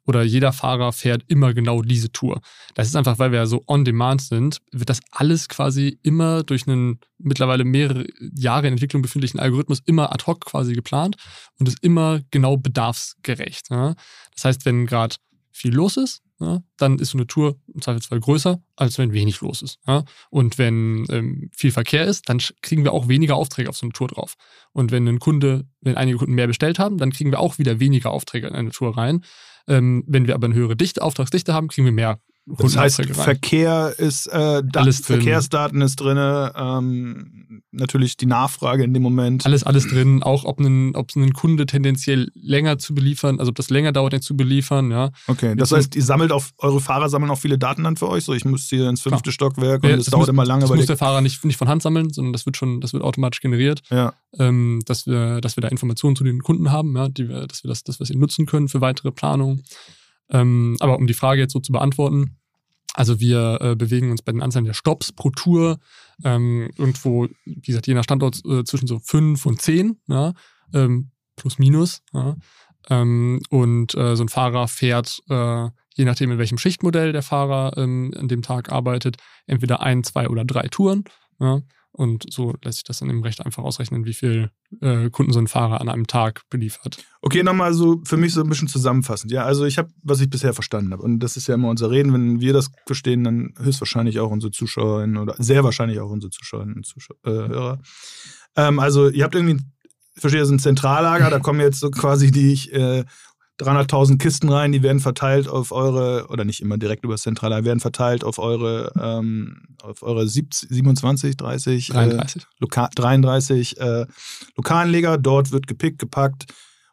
Oder jeder Fahrer fährt immer genau diese Tour. Das ist einfach, weil wir ja so on demand sind, wird das alles quasi immer durch einen mittlerweile mehrere Jahre in Entwicklung befindlichen Algorithmus immer ad hoc quasi geplant und ist immer genau bedarfsgerecht. Ja? Das heißt, wenn gerade viel los ist, ja, dann ist so eine Tour im Zweifelsfall größer, als wenn wenig los ist. Ja. Und wenn ähm, viel Verkehr ist, dann kriegen wir auch weniger Aufträge auf so eine Tour drauf. Und wenn ein Kunde, wenn einige Kunden mehr bestellt haben, dann kriegen wir auch wieder weniger Aufträge in eine Tour rein. Ähm, wenn wir aber eine höhere Dichte, Auftragsdichte haben, kriegen wir mehr das heißt, Verkehr ist, äh, alles Verkehrsdaten ist drin, ähm, natürlich die Nachfrage in dem Moment. Alles, alles drin, auch ob ein, ob ein Kunde tendenziell länger zu beliefern, also ob das länger dauert, den zu beliefern, ja. Okay, das heißt, ihr sammelt auf, eure Fahrer sammeln auch viele Daten dann für euch, so ich muss hier ins fünfte Klar. Stockwerk und ja, das, das, dauert muss, immer lange. Das muss der Fahrer nicht, nicht von Hand sammeln, sondern das wird schon, das wird automatisch generiert. Ja. Ähm, dass wir, dass wir da Informationen zu den Kunden haben, ja, die wir, dass wir das, das, was sie nutzen können für weitere Planungen. Ähm, aber um die Frage jetzt so zu beantworten, also wir äh, bewegen uns bei den Anzahlen der Stops pro Tour ähm, irgendwo, wie gesagt, je nach Standort äh, zwischen so fünf und zehn, ja, ähm, plus minus. Ja. Ähm, und äh, so ein Fahrer fährt, äh, je nachdem in welchem Schichtmodell der Fahrer ähm, an dem Tag arbeitet, entweder ein, zwei oder drei Touren. Ja. Und so lässt sich das dann eben recht einfach ausrechnen, wie viel äh, Kunden so ein Fahrer an einem Tag beliefert. Okay, nochmal so für mich so ein bisschen zusammenfassend. Ja, also ich habe, was ich bisher verstanden habe, und das ist ja immer unser Reden, wenn wir das verstehen, dann höchstwahrscheinlich auch unsere Zuschauerinnen oder sehr wahrscheinlich auch unsere Zuschauerinnen und Zuschauer. Äh, ähm, also ihr habt irgendwie, ich verstehe, ist ein Zentrallager, da kommen jetzt so quasi die äh, 300.000 Kisten rein, die werden verteilt auf eure, oder nicht immer direkt über das Zentrale, werden verteilt auf eure, ähm, auf eure 27, 30, 33, äh, Loka 33 äh, Lokalanleger. Dort wird gepickt, gepackt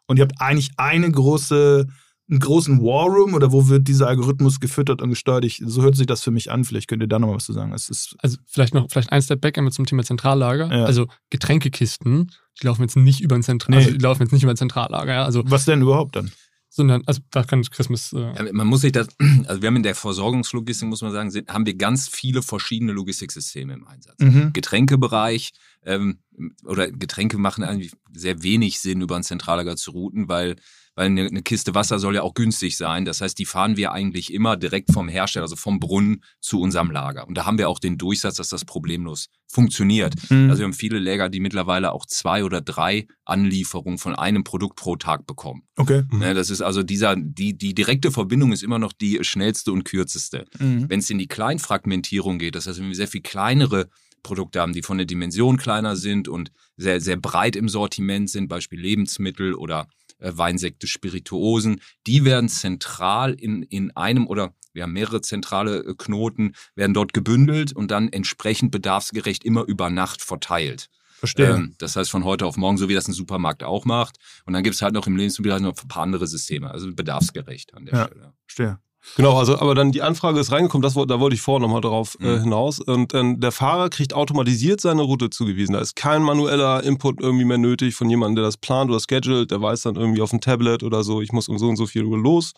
und ihr habt eigentlich eine große, einen großen War Room oder wo wird dieser Algorithmus gefüttert und gesteuert? Ich, so hört sich das für mich an. Vielleicht könnt ihr da noch was zu sagen. Also vielleicht noch, vielleicht ein Step back einmal zum Thema Zentrallager. Ja. Also Getränkekisten, die laufen jetzt nicht über ein Zentral, nee. also die laufen jetzt nicht über ein Zentrallager. Ja? Also was denn überhaupt dann? Sondern, also da kann Christmas. Äh ja, man muss sich das, also wir haben in der Versorgungslogistik, muss man sagen, sind, haben wir ganz viele verschiedene Logistiksysteme im Einsatz. Mhm. Getränkebereich ähm, oder Getränke machen eigentlich sehr wenig Sinn, über ein Zentrallager zu routen, weil weil eine, eine, Kiste Wasser soll ja auch günstig sein. Das heißt, die fahren wir eigentlich immer direkt vom Hersteller, also vom Brunnen zu unserem Lager. Und da haben wir auch den Durchsatz, dass das problemlos funktioniert. Mhm. Also wir haben viele Lager, die mittlerweile auch zwei oder drei Anlieferungen von einem Produkt pro Tag bekommen. Okay. Mhm. das ist also dieser, die, die direkte Verbindung ist immer noch die schnellste und kürzeste. Mhm. Wenn es in die Kleinfragmentierung geht, das heißt, wenn wir sehr viel kleinere Produkte haben, die von der Dimension kleiner sind und sehr, sehr breit im Sortiment sind, Beispiel Lebensmittel oder Weinsekte, Spirituosen, die werden zentral in, in einem oder wir haben mehrere zentrale äh, Knoten, werden dort gebündelt und dann entsprechend bedarfsgerecht immer über Nacht verteilt. Verstehe. Ähm, das heißt von heute auf morgen, so wie das ein Supermarkt auch macht. Und dann gibt es halt noch im Lebensmittel noch ein paar andere Systeme, also bedarfsgerecht an der ja, Stelle. Verstehe. Genau, also aber dann die Anfrage ist reingekommen, das, da wollte ich vorher nochmal drauf äh, mhm. hinaus. Und äh, der Fahrer kriegt automatisiert seine Route zugewiesen. Da ist kein manueller Input irgendwie mehr nötig von jemandem, der das plant oder schedult. Der weiß dann irgendwie auf dem Tablet oder so, ich muss um so und so viel Uhr los.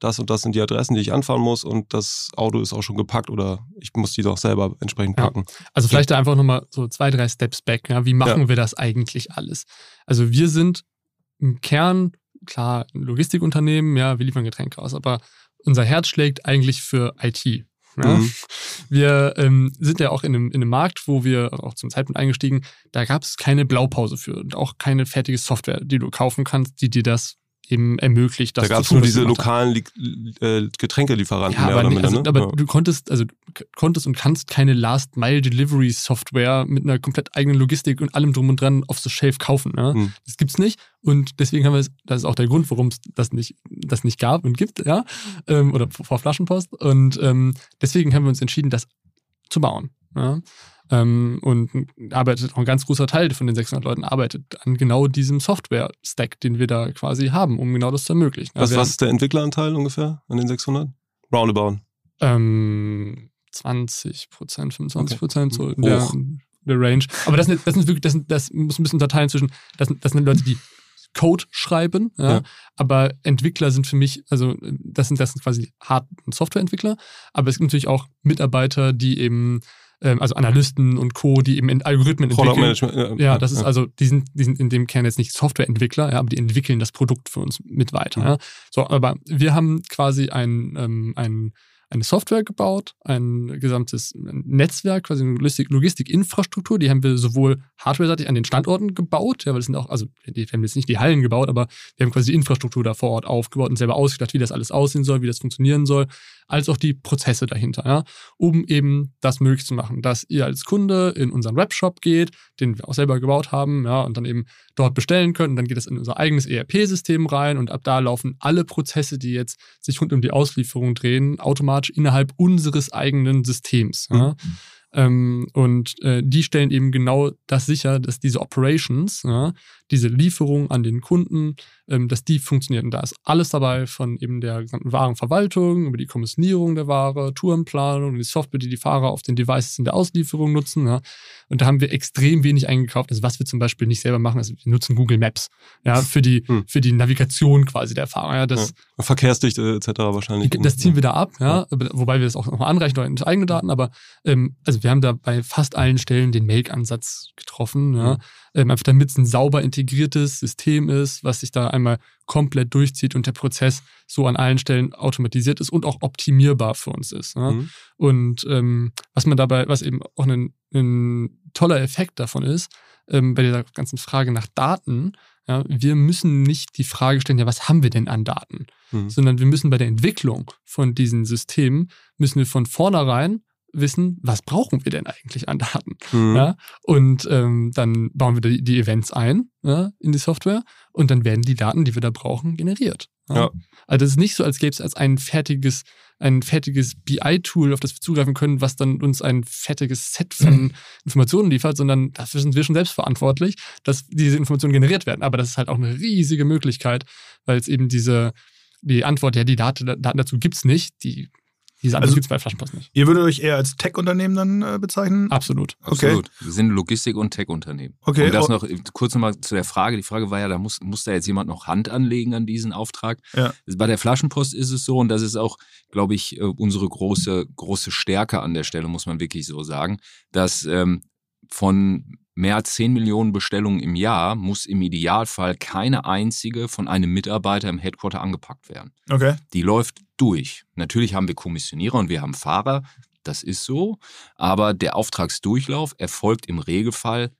Das und das sind die Adressen, die ich anfahren muss und das Auto ist auch schon gepackt oder ich muss die doch selber entsprechend packen. Ja. Also vielleicht da einfach nochmal so zwei, drei Steps back. Ja? Wie machen ja. wir das eigentlich alles? Also wir sind im Kern, klar, ein Logistikunternehmen, ja, wir liefern Getränke aus, aber unser Herz schlägt eigentlich für IT. Ja? Mhm. Wir ähm, sind ja auch in einem, in einem Markt, wo wir auch zum Zeitpunkt eingestiegen, da gab es keine Blaupause für und auch keine fertige Software, die du kaufen kannst, die dir das eben ermöglicht, das Da gab es nur diese lokalen äh, Getränkelieferanten. Ja, aber, nee, also, ne? aber ja. du konntest, also konntest und kannst keine Last-Mile-Delivery-Software mit einer komplett eigenen Logistik und allem drum und dran off the shelf kaufen. Ne? Hm. Das gibt's nicht. Und deswegen haben wir es, das ist auch der Grund, warum es das nicht, das nicht gab und gibt, ja. Ähm, oder vor Flaschenpost. Und ähm, deswegen haben wir uns entschieden, das zu bauen. Ja? Ähm, und arbeitet auch ein ganz großer Teil von den 600 Leuten arbeitet an genau diesem Software-Stack, den wir da quasi haben, um genau das zu ermöglichen. Was, was ist der Entwickleranteil ungefähr an den 600? Roundabout? Ähm, 20 Prozent, 25 Prozent, okay. so in der, der, Range. Aber das, sind, das, sind wirklich, das, sind, das muss ein bisschen unterteilen zwischen, das, das sind Leute, die Code schreiben, ja, ja. aber Entwickler sind für mich, also das sind, das sind quasi und Softwareentwickler, aber es gibt natürlich auch Mitarbeiter, die eben also Analysten und Co., die eben in Algorithmen entwickeln. Ja, ja, das ist also, die sind, die sind in dem Kern jetzt nicht Softwareentwickler, ja, aber die entwickeln das Produkt für uns mit weiter. Mhm. Ja. So, aber wir haben quasi ein, ähm, ein eine Software gebaut, ein gesamtes Netzwerk, quasi eine Logistikinfrastruktur. Die haben wir sowohl hardware-seitig an den Standorten gebaut, ja, weil das sind auch, also wir haben jetzt nicht die Hallen gebaut, aber wir haben quasi die Infrastruktur da vor Ort aufgebaut und selber ausgedacht, wie das alles aussehen soll, wie das funktionieren soll, als auch die Prozesse dahinter, ja, um eben das möglich zu machen, dass ihr als Kunde in unseren Webshop geht, den wir auch selber gebaut haben, ja, und dann eben dort bestellen könnt und dann geht es in unser eigenes ERP-System rein und ab da laufen alle Prozesse, die jetzt sich rund um die Auslieferung drehen, automatisch innerhalb unseres eigenen Systems. Mhm. Ja? Ähm, und äh, die stellen eben genau das sicher, dass diese Operations, ja, diese Lieferung an den Kunden, ähm, dass die funktionieren. Und da ist alles dabei von eben der gesamten Warenverwaltung, über die Kommissionierung der Ware, Tourenplanung, die Software, die die Fahrer auf den Devices in der Auslieferung nutzen. Ja. Und da haben wir extrem wenig eingekauft. Also was wir zum Beispiel nicht selber machen, also wir nutzen Google Maps ja, für, die, hm. für die Navigation quasi der Fahrer. Ja, das, ja. Verkehrsdichte etc. wahrscheinlich. Das ziehen wir da ab, ja, wobei wir das auch noch anreichen in eigene Daten, aber ähm, also wir haben da bei fast allen Stellen den Make-Ansatz getroffen, ja, mhm. Ähm, einfach damit es ein sauber integriertes System ist, was sich da einmal komplett durchzieht und der Prozess so an allen Stellen automatisiert ist und auch optimierbar für uns ist. Ja. Mhm. Und ähm, was man dabei, was eben auch ein, ein toller Effekt davon ist, ähm, bei dieser ganzen Frage nach Daten, ja, wir müssen nicht die Frage stellen, ja, was haben wir denn an Daten? Mhm. Sondern wir müssen bei der Entwicklung von diesen Systemen, müssen wir von vornherein wissen, was brauchen wir denn eigentlich an Daten? Mhm. Ja? Und ähm, dann bauen wir die, die Events ein ja, in die Software und dann werden die Daten, die wir da brauchen, generiert. Ja? Also es ist nicht so, als gäbe es als ein fertiges, ein fertiges BI-Tool, auf das wir zugreifen können, was dann uns ein fertiges Set von Informationen liefert, sondern dafür sind wir schon selbst verantwortlich, dass diese Informationen generiert werden. Aber das ist halt auch eine riesige Möglichkeit, weil es eben diese die Antwort, ja, die Daten, Daten dazu gibt es nicht, die diese also, gibt es bei Flaschenpost nicht. Ihr würdet euch eher als Tech-Unternehmen dann äh, bezeichnen? Absolut. Okay. Absolut. Wir sind Logistik- und Tech-Unternehmen. Okay. Und das oh. noch kurz nochmal zu der Frage. Die Frage war ja, da muss, muss da jetzt jemand noch Hand anlegen an diesen Auftrag. Ja. Bei der Flaschenpost ist es so, und das ist auch, glaube ich, äh, unsere große, große Stärke an der Stelle, muss man wirklich so sagen, dass ähm, von mehr als 10 Millionen Bestellungen im Jahr muss im Idealfall keine einzige von einem Mitarbeiter im Headquarter angepackt werden. Okay. Die läuft durch. Natürlich haben wir Kommissionierer und wir haben Fahrer, das ist so, aber der Auftragsdurchlauf erfolgt im Regelfall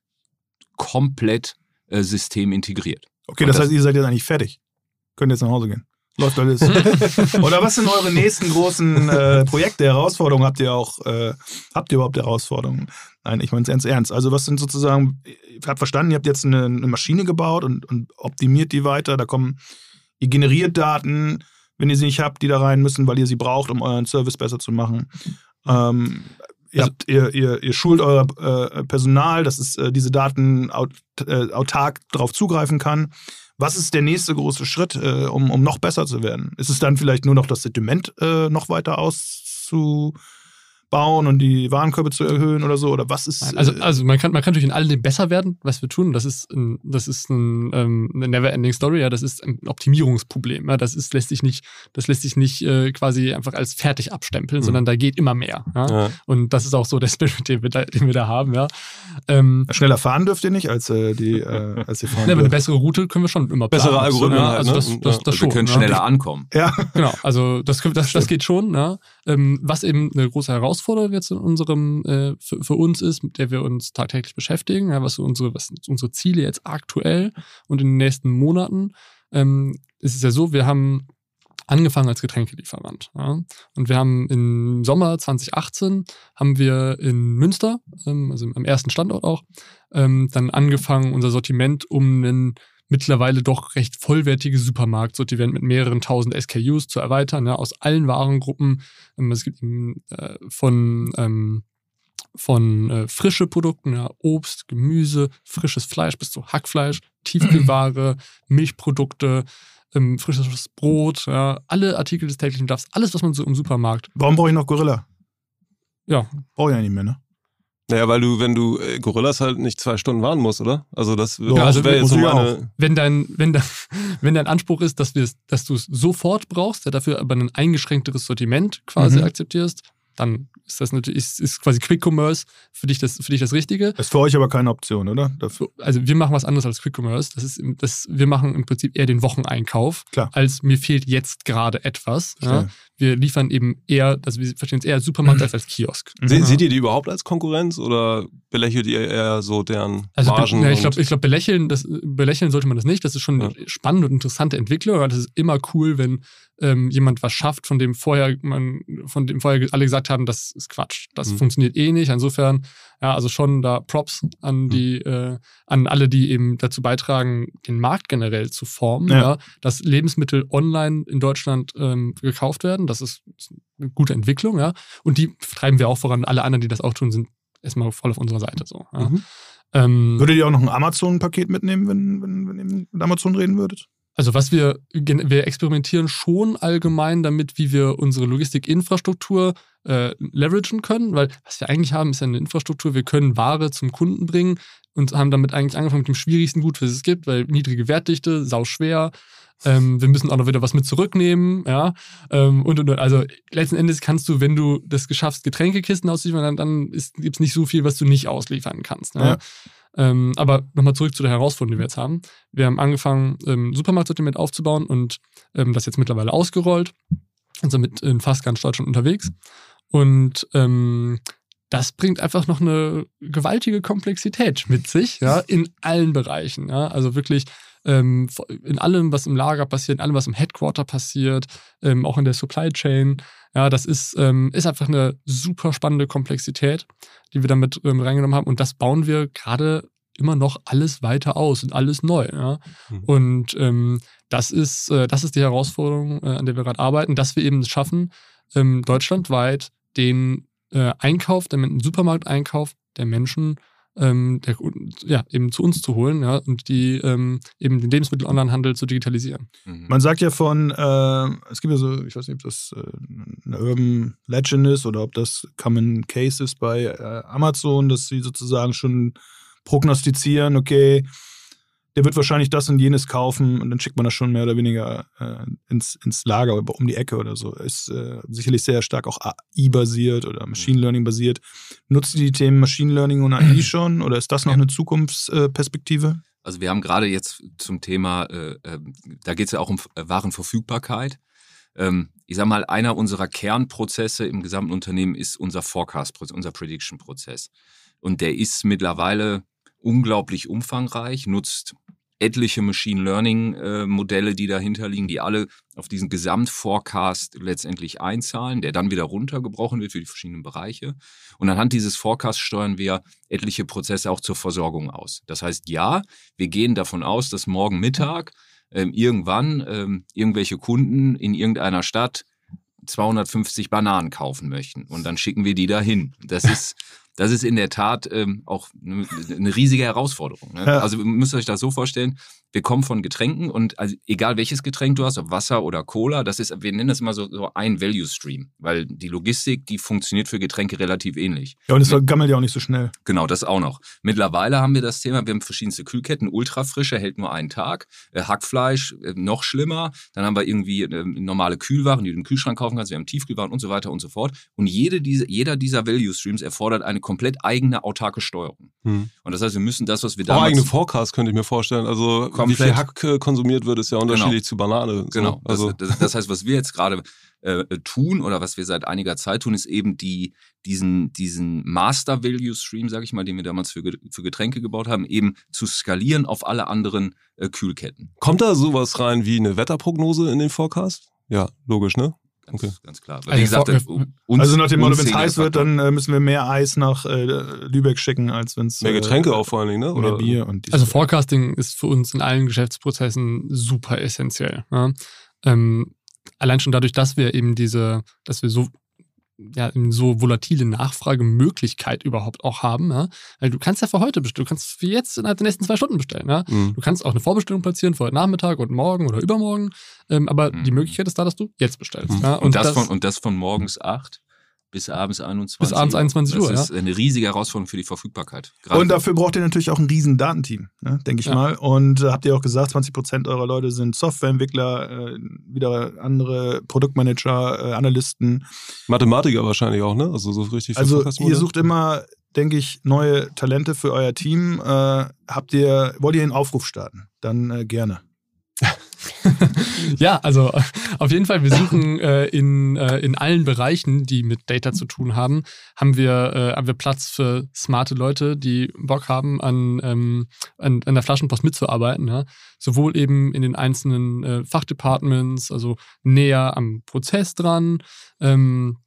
komplett äh, systemintegriert. Okay, das, das heißt, ihr seid jetzt eigentlich fertig. Könnt jetzt nach Hause gehen. Läuft alles. Oder was sind eure nächsten großen äh, Projekte, Herausforderungen? Habt ihr auch, äh, habt ihr überhaupt Herausforderungen? Nein, ich meine es ernst ernst. Also was sind sozusagen, ich habe verstanden, ihr habt jetzt eine, eine Maschine gebaut und, und, optimiert die weiter. Da kommen, ihr generiert Daten, wenn ihr sie nicht habt, die da rein müssen, weil ihr sie braucht, um euren Service besser zu machen. Ähm, ihr, also, habt, ihr, ihr, ihr schult euer äh, Personal, dass es äh, diese Daten aut, äh, autark darauf zugreifen kann. Was ist der nächste große Schritt, äh, um, um noch besser zu werden? Ist es dann vielleicht nur noch das Sentiment äh, noch weiter auszu bauen und die Warenkörbe zu erhöhen oder so? Oder was ist. Also, äh, also man kann, man kann natürlich in alledem besser werden, was wir tun. Das ist ein, das ist ein, ähm, eine never-ending Story, ja, das ist ein Optimierungsproblem. Ja. Das ist, lässt sich nicht, das lässt sich nicht äh, quasi einfach als fertig abstempeln, mhm. sondern da geht immer mehr. Ja? ja? Und das ist auch so der Spirit, den wir da, den wir da haben, ja. Ähm, Schneller fahren dürft ihr nicht, als äh, die, äh, als die fahren. Ne, aber eine bessere Route können wir schon immer planen. Bessere Algorithmen. Ja, also das, ne? das, das, das schon, wir können schneller ankommen. Ja. Genau, also das, das, das geht schon, ja. Ähm, was eben eine große Herausforderung jetzt in unserem, äh, für, für, uns ist, mit der wir uns tagtäglich beschäftigen, ja, was, unsere, was sind unsere Ziele jetzt aktuell und in den nächsten Monaten. Ähm, es ist ja so, wir haben angefangen als Getränkelieferant. Ja. Und wir haben im Sommer 2018 haben wir in Münster, ähm, also am ersten Standort auch, ähm, dann angefangen, unser Sortiment um einen mittlerweile doch recht vollwertige Supermarktsortiment mit mehreren tausend SKUs zu erweitern, ja, aus allen Warengruppen. Ähm, es gibt äh, von ähm, von äh, frische Produkten, ja, Obst, Gemüse, frisches Fleisch bis zu Hackfleisch, Tiefkühlware, Milchprodukte, ähm, frisches Brot, ja, alle Artikel des täglichen Bedarfs, alles, was man so im Supermarkt. Warum brauche ich noch Gorilla? Ja. Brauche ich ja nicht mehr, ne? Naja, weil du, wenn du äh, Gorillas halt nicht zwei Stunden warten musst, oder? Also das, Ja, also wäre jetzt so meine. Wenn dein, wenn, dein, wenn dein Anspruch ist, dass, dass du es sofort brauchst, der dafür aber ein eingeschränkteres Sortiment quasi Mhm. akzeptierst, dann ist das natürlich, ist, ist quasi Quick Commerce für dich das, für dich das Richtige. Ist für euch aber keine Option, oder? Dafür. So, Also wir machen was anderes als Quick Commerce. Das ist, das, wir machen im Prinzip eher den Wocheneinkauf, Klar. als mir fehlt jetzt gerade etwas. Ja. Wir liefern eben eher, also wir verstehen es eher als Supermarkt als als Kiosk. Se, Mhm. Seht ihr die überhaupt als Konkurrenz oder belächelt ihr eher so deren Also be- Margen? ja, ich glaube, ich glaub, belächeln, das, belächeln sollte man das nicht. Das ist schon Ja. eine spannende und interessante Entwicklung. Aber das ist immer cool, wenn ähm, jemand was schafft, von dem vorher man, von dem vorher alle gesagt haben, das ist Quatsch. Das Mhm. funktioniert eh nicht. Insofern, ja, also schon da Props an Mhm. die, äh, an alle, die eben dazu beitragen, den Markt generell zu formen, Ja. ja. dass Lebensmittel online in Deutschland ähm, gekauft werden. Das ist eine gute Entwicklung, ja. Und die treiben wir auch voran. Alle anderen, die das auch tun, sind erstmal voll auf unserer Seite so. Ja. Mhm. Ähm, Würdet ihr auch noch ein Amazon-Paket mitnehmen, wenn, wenn, wenn ihr mit Amazon reden würdet? Also was wir, wir experimentieren schon allgemein damit, wie wir unsere Logistikinfrastruktur äh, leveragen können, weil was wir eigentlich haben, ist ja eine Infrastruktur, wir können Ware zum Kunden bringen und haben damit eigentlich angefangen mit dem schwierigsten Gut, was es gibt, weil niedrige Wertdichte, sau schwer. Ähm, wir müssen auch noch wieder was mit zurücknehmen, ja. Ähm, und, und, und. Also letzten Endes kannst du, wenn du das geschaffst, Getränkekisten auszuliefern, dann, dann gibt es nicht so viel, was du nicht ausliefern kannst. Ja? Ja. Ähm, aber nochmal zurück zu der Herausforderung, die wir jetzt haben. Wir haben angefangen, ähm, Supermarktsortiment aufzubauen und ähm, das jetzt mittlerweile ausgerollt. Und sind mit in fast ganz Deutschland unterwegs. Und ähm, das bringt einfach noch eine gewaltige Komplexität mit sich, ja, in allen Bereichen. Ja. Also wirklich ähm, in allem, was im Lager passiert, in allem, was im Headquarter passiert, ähm, auch in der Supply Chain. Ja, das ist, ähm, ist einfach eine super spannende Komplexität, die wir damit ähm, reingenommen haben. Und das bauen wir gerade immer noch alles weiter aus und alles neu. Ja. Mhm. Und ähm, das ist, äh, das ist die Herausforderung, äh, an der wir gerade arbeiten, dass wir eben es schaffen, ähm, deutschlandweit den äh, Einkauf, den Supermarkteinkauf der Menschen ähm, der, ja, eben zu uns zu holen ja, und die ähm, eben den Lebensmittel-Onlinehandel zu digitalisieren. Mhm. Man sagt ja von, äh, es gibt ja so, ich weiß nicht, ob das äh, eine Urban Legend ist oder ob das Common Case ist bei äh, Amazon, dass sie sozusagen schon prognostizieren, okay, der wird wahrscheinlich das und jenes kaufen und dann schickt man das schon mehr oder weniger äh, ins, ins Lager oder um die Ecke oder so. Ist äh, sicherlich sehr stark auch AI-basiert oder Machine Learning-basiert. Nutzt ihr die Themen Machine Learning und AI schon oder ist das noch Ja. eine Zukunftsperspektive? Also wir haben gerade jetzt zum Thema, äh, äh, da geht es ja auch um äh, Warenverfügbarkeit. Ähm, ich sage mal, einer unserer Kernprozesse im gesamten Unternehmen ist unser Forecast-Prozess, unser Prediction-Prozess. Und der ist mittlerweile unglaublich umfangreich, nutzt etliche Machine Learning äh, Modelle, die dahinter liegen, die alle auf diesen Gesamtforecast letztendlich einzahlen, der dann wieder runtergebrochen wird für die verschiedenen Bereiche. Und anhand dieses Forecasts steuern wir etliche Prozesse auch zur Versorgung aus. Das heißt, ja, wir gehen davon aus, dass morgen Mittag ähm, irgendwann ähm, irgendwelche Kunden in irgendeiner Stadt 250 Bananen kaufen möchten. Und dann schicken wir die dahin. Das ist, das ist in der Tat ähm, auch eine, riesige Herausforderung. Ne? Ja. Also ihr müsst euch das so vorstellen, wir kommen von Getränken und also egal welches Getränk du hast, ob Wasser oder Cola, das ist, wir nennen das immer so, so ein Value Stream, weil die Logistik, die funktioniert für Getränke relativ ähnlich. Ja, und es gammelt ja auch nicht so schnell. Genau, das auch noch. Mittlerweile haben wir das Thema, wir haben verschiedenste Kühlketten, ultrafrische hält nur einen Tag, äh, Hackfleisch äh, noch schlimmer, dann haben wir irgendwie äh, normale Kühlwaren, die du im Kühlschrank kaufen kannst, wir haben Tiefkühlwaren und so weiter und so fort. Und jede diese, jeder dieser Value Streams erfordert eine komplett eigene autarke Steuerung. Hm. Und das heißt, wir müssen das, was wir Auch damals... eigene Forecast könnte ich mir vorstellen. Also wie viel Hack äh, konsumiert wird, ist ja unterschiedlich zu Banane. So. Genau. Also Das, das, heißt, was wir jetzt gerade äh, tun oder was wir seit einiger Zeit tun, ist eben die, diesen, diesen Master Value Stream, sage ich mal, den wir damals für, für Getränke gebaut haben, eben zu skalieren auf alle anderen äh, Kühlketten. kommt da sowas rein wie eine Wetterprognose in den Forecast? Ja, logisch, ne? Ganz, Okay. ganz klar. Also Wie gesagt, vor- äh, uns- also nach dem Motto, wenn es heiß wird, dann äh, müssen wir mehr Eis nach äh, Lübeck schicken, als wenn es Mehr Getränke auch vor allen Dingen, ne? mehr Oder Bier und Also. Forecasting ist für uns in allen Geschäftsprozessen super essentiell. Ja. Ähm, allein schon dadurch, dass wir eben diese, dass wir so ja, so volatile Nachfragemöglichkeit überhaupt auch haben. Ja? Weil du kannst ja für heute bestellen, du kannst für jetzt innerhalb der nächsten zwei Stunden bestellen. Ja? Mhm. Du kannst auch eine Vorbestellung platzieren für heute Nachmittag und morgen oder übermorgen. Ähm, aber Mhm. die Möglichkeit ist da, dass du jetzt bestellst. Mhm. Ja? Und, das, von, und das von morgens acht bis abends 21 Bis abends 21 Uhr, Das ist ja. eine riesige Herausforderung für die Verfügbarkeit. Gerade Und dafür braucht ihr natürlich auch ein riesen Datenteam, ne, denke ich Ja. mal. Und äh, habt ihr auch gesagt, 20 Prozent eurer Leute sind Softwareentwickler, äh, wieder andere Produktmanager, äh, Analysten. Mathematiker wahrscheinlich auch, ne? Also so richtig für Also ihr sucht immer, denke ich, neue Talente für euer Team. Äh, habt ihr, wollt ihr einen Aufruf starten? Dann äh, gerne. Ja, also auf jeden Fall, wir suchen äh, in, äh, in allen Bereichen, die mit Data zu tun haben, haben wir, äh, haben wir Platz für smarte Leute, die Bock haben, an, ähm, an, an der Flaschenpost mitzuarbeiten. Ja? Sowohl eben in den einzelnen äh, Fachdepartments, also näher am Prozess dran, ähm,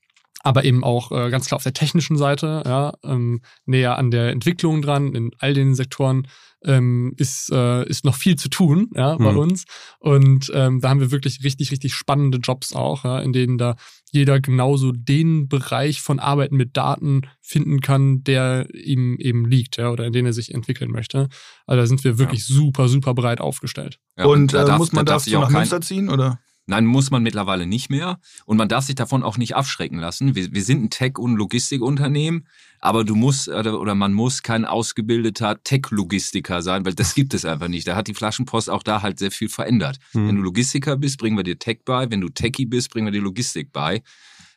aber eben auch äh, ganz klar auf der technischen Seite, ja, ähm, näher an der Entwicklung dran, in all den Sektoren ähm, ist, äh, ist noch viel zu tun ja, bei Mhm. uns. Und ähm, da haben wir wirklich richtig, richtig spannende Jobs auch, ja, in denen da jeder genauso den Bereich von Arbeiten mit Daten finden kann, der ihm eben liegt, ja, oder in den er sich entwickeln möchte. Also da sind wir wirklich super, super breit aufgestellt. Ja, und da äh, darf- muss man da darf dazu sich auch nach kein- Münster ziehen? Oder? Nein, muss man mittlerweile nicht mehr. Und man darf sich davon auch nicht abschrecken lassen. Wir, wir sind ein Tech- und Logistikunternehmen, aber du musst oder, oder man muss kein ausgebildeter Tech-Logistiker sein, weil das gibt es einfach nicht. Da hat die Flaschenpost auch da halt sehr viel verändert. Hm. Wenn du Logistiker bist, bringen wir dir Tech bei. Wenn du Techie bist, bringen wir dir Logistik bei.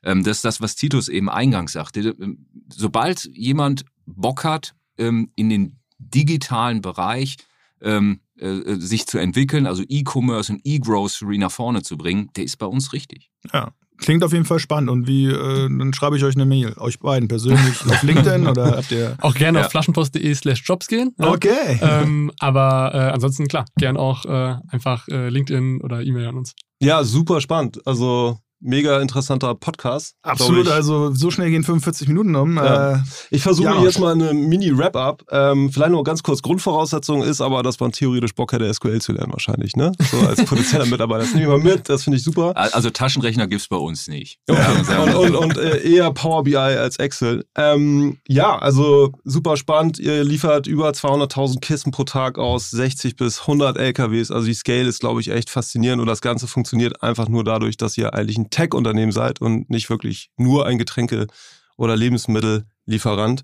Ähm, das ist das, was Titus eben eingangs sagte. Ähm, Sobald jemand Bock hat, ähm, in den digitalen Bereich ähm, äh, äh, sich zu entwickeln, also E-Commerce und E-Grocery nach vorne zu bringen, der ist bei uns richtig. Ja. Klingt auf jeden Fall spannend. Und wie, äh, dann schreibe ich euch eine Mail. Euch beiden persönlich auf LinkedIn oder habt ihr. Auch gerne Ja. auf flaschenpost.de slash jobs gehen. ja. Okay. ähm, aber äh, ansonsten klar, gern auch äh, einfach äh, LinkedIn oder E-Mail an uns. Ja, super spannend. Also mega interessanter Podcast. Absolut, also so schnell gehen 45 Minuten um. Ja. Äh, Ich versuche Ja. jetzt mal eine Mini-Wrap-Up. Ähm, vielleicht noch ganz kurz. Grundvoraussetzung ist aber, dass man theoretisch Bock hätte, SQL zu lernen wahrscheinlich. Ne? So als potenzieller Mitarbeiter. Das nehme ich mal mit. Das finde ich super. Also Taschenrechner gibt's bei uns nicht. Okay. Und und, und äh, eher Power BI als Excel. Ähm, ja, also super spannend. Ihr liefert über 200.000 Kisten pro Tag aus, 60 bis 100 LKWs. Also die Scale ist, glaube ich, echt faszinierend und das Ganze funktioniert einfach nur dadurch, dass ihr eigentlich ein Tech-Unternehmen seid und nicht wirklich nur ein Getränke- oder Lebensmittellieferant.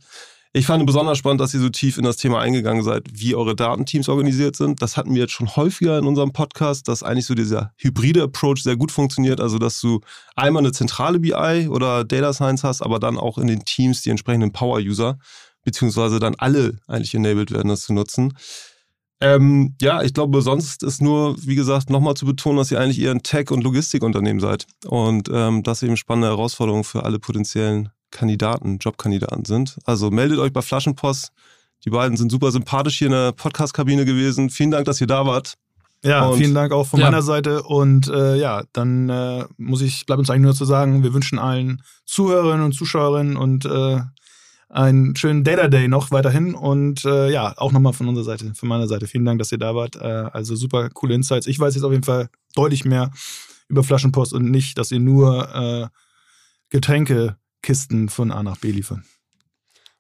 Ich fand besonders spannend, dass ihr so tief in das Thema eingegangen seid, wie eure Datenteams organisiert sind. Das hatten wir jetzt schon häufiger in unserem Podcast, dass eigentlich so dieser hybride Approach sehr gut funktioniert. Also, dass du einmal eine zentrale BI oder Data Science hast, aber dann auch in den Teams die entsprechenden Power-User, beziehungsweise dann alle eigentlich enabled werden, das zu nutzen. Ähm, ja, ich glaube, sonst ist nur, wie gesagt, nochmal zu betonen, dass ihr eigentlich eher ein Tech- und Logistikunternehmen seid und ähm, das eben spannende Herausforderungen für alle potenziellen Kandidaten, Jobkandidaten sind. Also meldet euch bei Flaschenpost. Die beiden sind super sympathisch hier in der Podcast-Kabine gewesen. Vielen Dank, dass ihr da wart. ja, Und- vielen Dank auch von Ja. meiner Seite. Und äh, ja, dann äh, muss ich, bleibt uns eigentlich nur zu sagen, wir wünschen allen Zuhörerinnen und Zuschauerinnen und äh, einen schönen Data Day noch weiterhin. Und äh, ja, auch nochmal von unserer Seite, von meiner Seite. Vielen Dank, dass ihr da wart. Äh, also super coole Insights. Ich weiß jetzt auf jeden Fall deutlich mehr über Flaschenpost und nicht, dass ihr nur äh, Getränkekisten von A nach B liefern.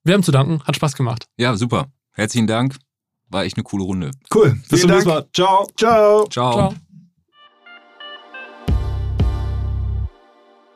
Wir haben zu danken, hat Spaß gemacht. Ja, super. Herzlichen Dank. War echt eine coole Runde. Cool. Bis Vielen zum Dank. nächsten Mal. Ciao. Ciao. Ciao. Ciao.